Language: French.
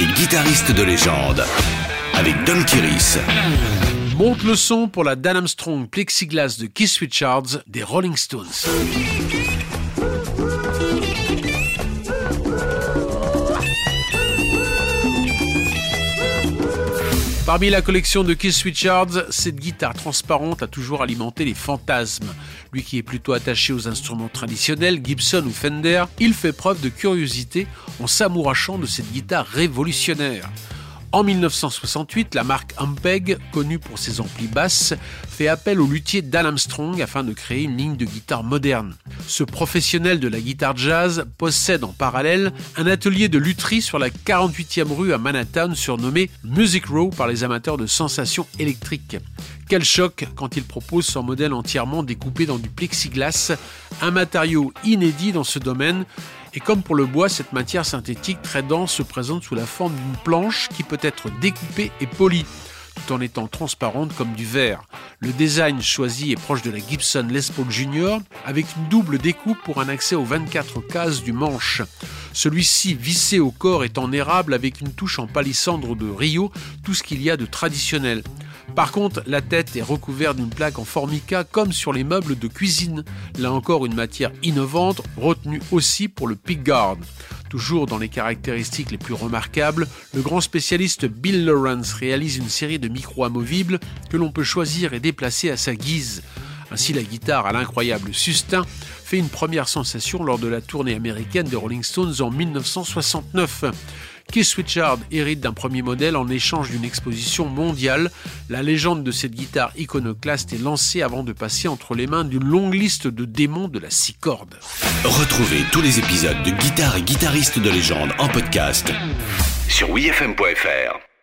et guitariste de légende. Avec Don Kiris. Monte le son pour la Dan Armstrong Plexiglas de Keith Richards des Rolling Stones. Parmi la collection de Keith Richards, cette guitare transparente a toujours alimenté les fantasmes. Lui qui est plutôt attaché aux instruments traditionnels, Gibson ou Fender, il fait preuve de curiosité en s'amourachant de cette guitare révolutionnaire. En 1968, la marque Ampeg, connue pour ses amplis basses, fait appel au luthier Dan Armstrong afin de créer une ligne de guitare moderne. Ce professionnel de la guitare jazz possède en parallèle un atelier de lutherie sur la 48e rue à Manhattan surnommé Music Row par les amateurs de sensations électriques. Quel choc quand il propose son modèle entièrement découpé dans du plexiglas, un matériau inédit dans ce domaine et comme pour le bois, cette matière synthétique très dense se présente sous la forme d'une planche qui peut être découpée et polie, tout en étant transparente comme du verre. Le design choisi est proche de la Gibson Les Paul Junior, avec une double découpe pour un accès aux 24 cases du manche. Celui-ci, vissé au corps, est en érable avec une touche en palissandre de Rio, tout ce qu'il y a de traditionnel. Par contre, la tête est recouverte d'une plaque en formica comme sur les meubles de cuisine. Là encore une matière innovante, retenue aussi pour le pickguard. Toujours dans les caractéristiques les plus remarquables, le grand spécialiste Bill Lawrence réalise une série de micros amovibles que l'on peut choisir et déplacer à sa guise. Ainsi, la guitare à l'incroyable sustain fait une première sensation lors de la tournée américaine des Rolling Stones en 1969. Keith Richard hérite d'un premier modèle en échange d'une exposition mondiale. La légende de cette guitare iconoclaste est lancée avant de passer entre les mains d'une longue liste de démons de la six cordes. Retrouvez tous les épisodes de Guitare et guitaristes de légende en podcast sur wfm.fr.